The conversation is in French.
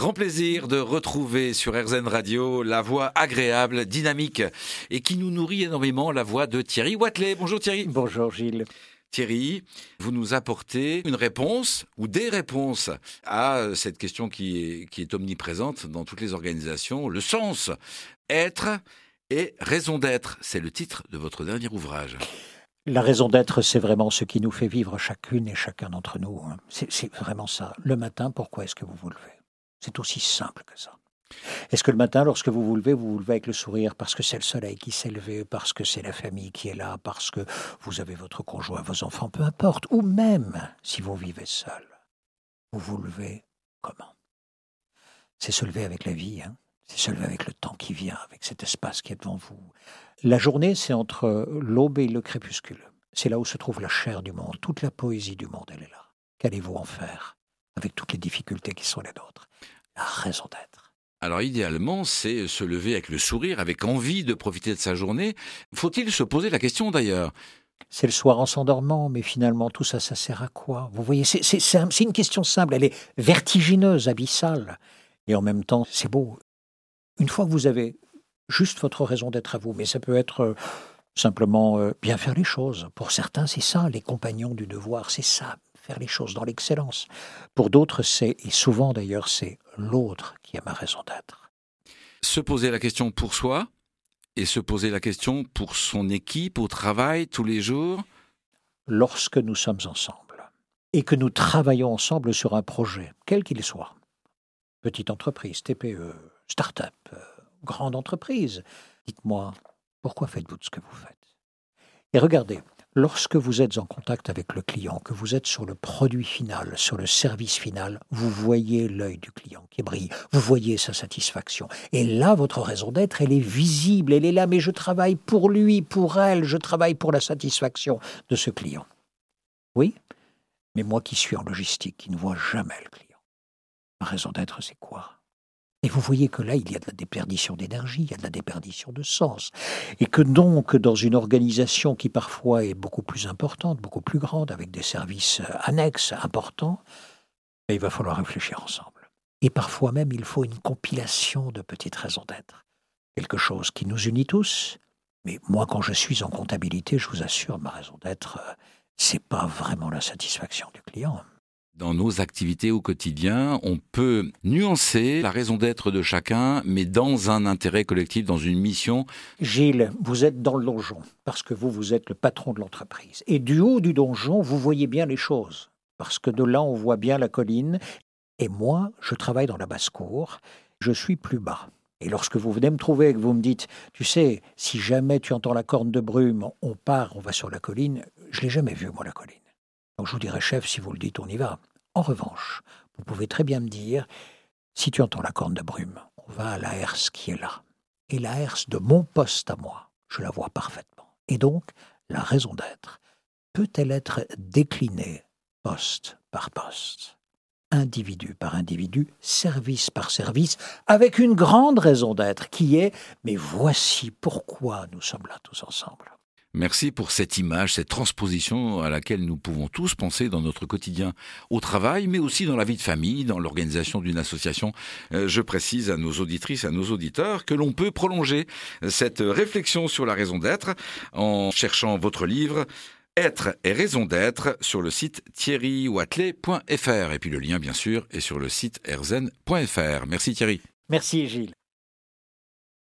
Grand plaisir de retrouver sur RZN Radio la voix agréable, dynamique et qui nous nourrit énormément, la voix de Thierry Watley. Bonjour Thierry. Bonjour Gilles. Thierry, vous nous apportez une réponse ou des réponses à cette question qui est, qui est omniprésente dans toutes les organisations, le sens. Être et raison d'être, c'est le titre de votre dernier ouvrage. La raison d'être, c'est vraiment ce qui nous fait vivre chacune et chacun d'entre nous. Hein. C'est vraiment ça. Le matin, pourquoi est-ce que vous vous levez? C'est aussi simple que ça. Est-ce que le matin, lorsque vous vous levez, vous vous levez avec le sourire parce que c'est le soleil qui s'est levé, parce que c'est la famille qui est là, parce que vous avez votre conjoint, vos enfants, peu importe, ou même si vous vivez seul, vous vous levez comment? C'est se lever avec la vie, hein c'est se lever avec le temps qui vient, avec cet espace qui est devant vous. La journée, c'est entre l'aube et le crépuscule. C'est là où se trouve la chair du monde, toute la poésie du monde, elle est là. Qu'allez-vous en faire avec toutes les difficultés qui sont les nôtres? La raison d'être. Alors idéalement, c'est se lever avec le sourire, avec envie de profiter de sa journée. Faut-il se poser la question d'ailleurs? C'est le soir en s'endormant, mais finalement tout ça, ça sert à quoi? Vous voyez, c'est une question simple, elle est vertigineuse, abyssale, et en même temps, c'est beau. Une fois que vous avez juste votre raison d'être à vous, mais ça peut être euh, simplement euh, bien faire les choses. Pour certains, c'est ça, les compagnons du devoir, c'est ça, faire les choses dans l'excellence. Pour d'autres, c'est, et souvent d'ailleurs, c'est l'autre qui a ma raison d'être. Se poser la question pour soi et se poser la question pour son équipe au travail tous les jours Lorsque nous sommes ensemble et que nous travaillons ensemble sur un projet, quel qu'il soit, petite entreprise, TPE, start-up, euh, grande entreprise. Dites-moi, pourquoi faites-vous de ce que vous faites? Et regardez, lorsque vous êtes en contact avec le client, que vous êtes sur le produit final, sur le service final, vous voyez l'œil du client qui brille, vous voyez sa satisfaction. Et là, votre raison d'être, elle est visible, elle est là, mais je travaille pour lui, pour elle, je travaille pour la satisfaction de ce client. Oui, mais moi qui suis en logistique, qui ne vois jamais le client, ma raison d'être, c'est quoi? Et vous voyez que là, il y a de la déperdition d'énergie, il y a de la déperdition de sens. Et que donc, dans une organisation qui parfois est beaucoup plus importante, beaucoup plus grande, avec des services euh, annexes importants, ben, il va falloir réfléchir ensemble. Et parfois même, il faut une compilation de petites raisons d'être. Quelque chose qui nous unit tous. Mais moi, quand je suis en comptabilité, je vous assure, ma raison d'être, euh, c'est pas vraiment la satisfaction du client dans nos activités au quotidien, on peut nuancer la raison d'être de chacun, mais dans un intérêt collectif, dans une mission. Gilles, vous êtes dans le donjon, parce que vous, vous êtes le patron de l'entreprise. Et du haut du donjon, vous voyez bien les choses, parce que de là, on voit bien la colline. Et moi, je travaille dans la basse-cour, je suis plus bas. Et lorsque vous venez me trouver et que vous me dites, tu sais, si jamais tu entends la corne de brume, on part, on va sur la colline, je l'ai jamais vu, moi, la colline. Donc je vous dirais, chef, si vous le dites, on y va. En revanche, vous pouvez très bien me dire, si tu entends la corne de brume, on va à la herse qui est là. Et la herse de mon poste à moi, je la vois parfaitement. Et donc, la raison d'être, peut-elle être déclinée poste par poste individu par individu, service par service, avec une grande raison d'être qui est mais voici pourquoi nous sommes là tous ensemble. Merci pour cette image, cette transposition à laquelle nous pouvons tous penser dans notre quotidien au travail, mais aussi dans la vie de famille, dans l'organisation d'une association. Euh, je précise à nos auditrices, à nos auditeurs que l'on peut prolonger cette réflexion sur la raison d'être en cherchant votre livre être et raison d'être sur le site thierrywatley.fr. Et puis le lien, bien sûr, est sur le site erzen.fr. Merci Thierry. Merci Gilles.